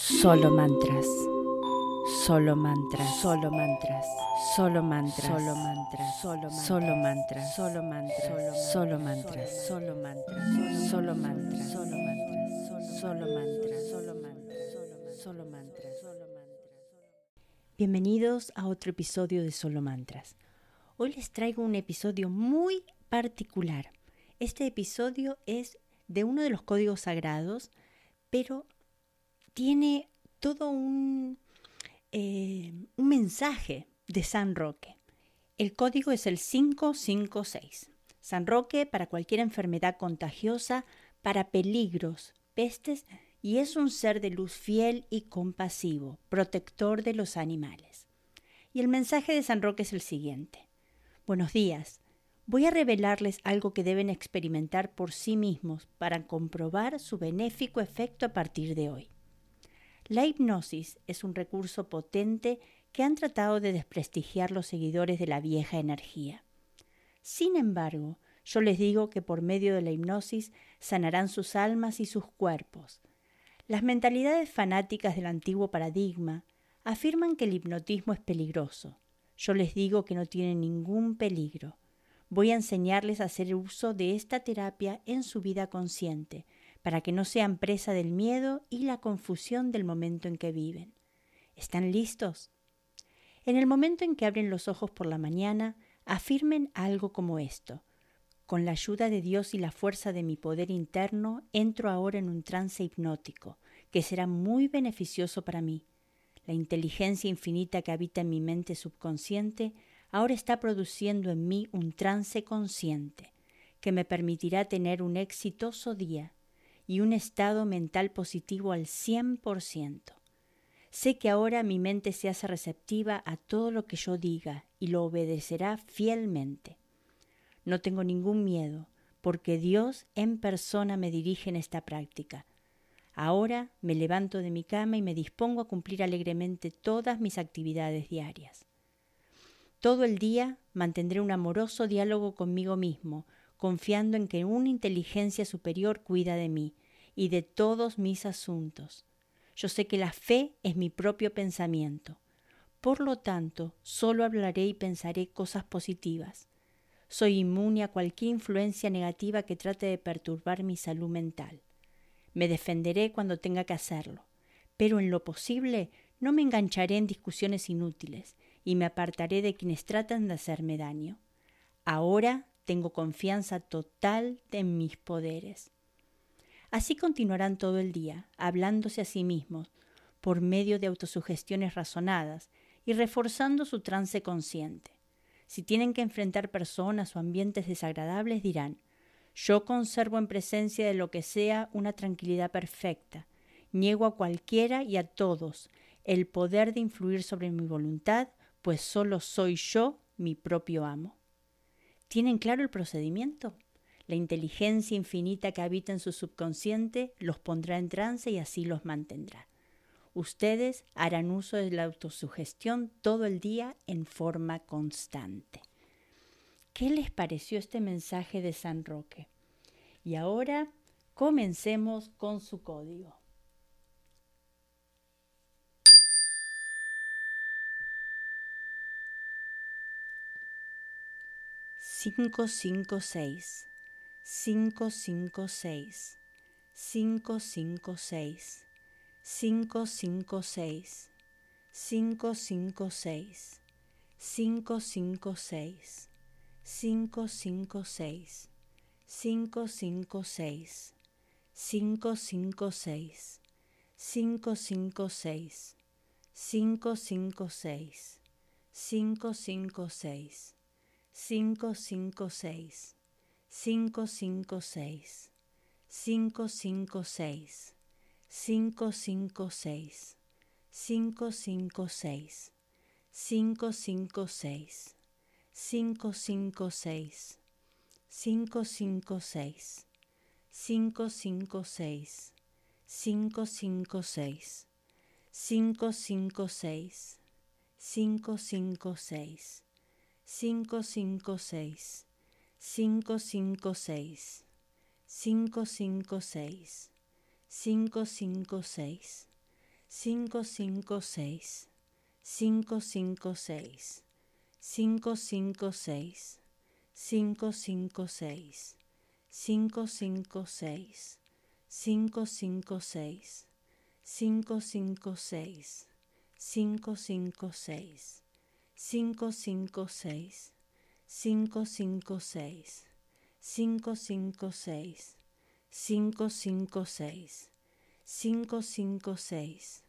Solo mantras. Solo mantras. Solo mantras. Solo mantras. Solo mantras. Solo mantras. Solo mantras. Solo mantras. Solo mantras. Solo mantras. Solo mantras. Solo mantras. Solo mantras. Solo mantras. Solo mantras. Bienvenidos a otro episodio de Solo Mantras. Hoy les traigo un episodio muy particular. Este episodio es de uno de los códigos sagrados, pero tiene todo un, eh, un mensaje de San Roque. El código es el 556. San Roque para cualquier enfermedad contagiosa, para peligros, pestes, y es un ser de luz fiel y compasivo, protector de los animales. Y el mensaje de San Roque es el siguiente. Buenos días. Voy a revelarles algo que deben experimentar por sí mismos para comprobar su benéfico efecto a partir de hoy. La hipnosis es un recurso potente que han tratado de desprestigiar los seguidores de la vieja energía. Sin embargo, yo les digo que por medio de la hipnosis sanarán sus almas y sus cuerpos. Las mentalidades fanáticas del antiguo paradigma afirman que el hipnotismo es peligroso. Yo les digo que no tiene ningún peligro. Voy a enseñarles a hacer uso de esta terapia en su vida consciente, para que no sean presa del miedo y la confusión del momento en que viven. ¿Están listos? En el momento en que abren los ojos por la mañana, afirmen algo como esto. Con la ayuda de Dios y la fuerza de mi poder interno, entro ahora en un trance hipnótico, que será muy beneficioso para mí. La inteligencia infinita que habita en mi mente subconsciente ahora está produciendo en mí un trance consciente, que me permitirá tener un exitoso día y un estado mental positivo al 100%. Sé que ahora mi mente se hace receptiva a todo lo que yo diga y lo obedecerá fielmente. No tengo ningún miedo, porque Dios en persona me dirige en esta práctica. Ahora me levanto de mi cama y me dispongo a cumplir alegremente todas mis actividades diarias. Todo el día mantendré un amoroso diálogo conmigo mismo, confiando en que una inteligencia superior cuida de mí y de todos mis asuntos. Yo sé que la fe es mi propio pensamiento. Por lo tanto, solo hablaré y pensaré cosas positivas. Soy inmune a cualquier influencia negativa que trate de perturbar mi salud mental. Me defenderé cuando tenga que hacerlo, pero en lo posible no me engancharé en discusiones inútiles y me apartaré de quienes tratan de hacerme daño. Ahora tengo confianza total en mis poderes. Así continuarán todo el día, hablándose a sí mismos, por medio de autosugestiones razonadas y reforzando su trance consciente. Si tienen que enfrentar personas o ambientes desagradables, dirán, yo conservo en presencia de lo que sea una tranquilidad perfecta, niego a cualquiera y a todos el poder de influir sobre mi voluntad, pues solo soy yo mi propio amo. ¿Tienen claro el procedimiento? La inteligencia infinita que habita en su subconsciente los pondrá en trance y así los mantendrá. Ustedes harán uso de la autosugestión todo el día en forma constante. ¿Qué les pareció este mensaje de San Roque? Y ahora comencemos con su código. Cinco, cinco, seis. Cinco, cinco, seis. Cinco, cinco, seis. Cinco, cinco, seis. Cinco, cinco, seis. Cinco, cinco, seis. 556 556 556 556 556 556 556 556 556 cinco cinco seis, cinco cinco seis, cinco cinco seis, cinco cinco seis, cinco cinco seis, cinco cinco seis, cinco cinco seis, cinco cinco seis,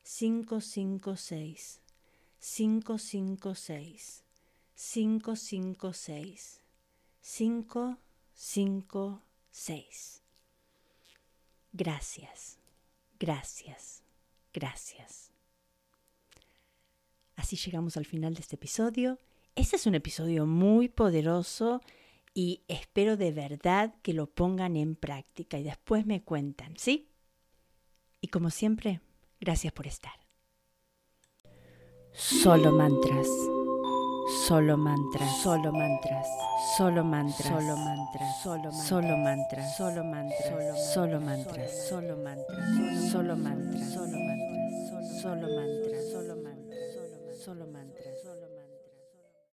cinco cinco seis, cinco cinco seis, cinco cinco seis, cinco cinco seis cinco cinco seis cinco cinco seis cinco cinco seis cinco cinco seis cinco cinco seis cinco cinco seis cinco cinco seis cinco cinco seis cinco cinco seis cinco cinco seis cinco cinco seis cinco cinco seis cinco cinco seis cinco cinco seis cinco cinco seis cinco cinco seis cinco cinco seis cinco cinco seis Gracias, gracias, gracias. Así llegamos al final de este episodio. Este es un episodio muy poderoso y espero de verdad que lo pongan en práctica y después me cuentan, ¿sí? Y como siempre, gracias por estar. Solo mantras. Solo mantras, solo mantras, solo mantras, solo mantras, solo mantras, solo mantras, solo mantras, solo mantras, solo mantras, solo mantras, solo mantras, solo mantras, Solomon.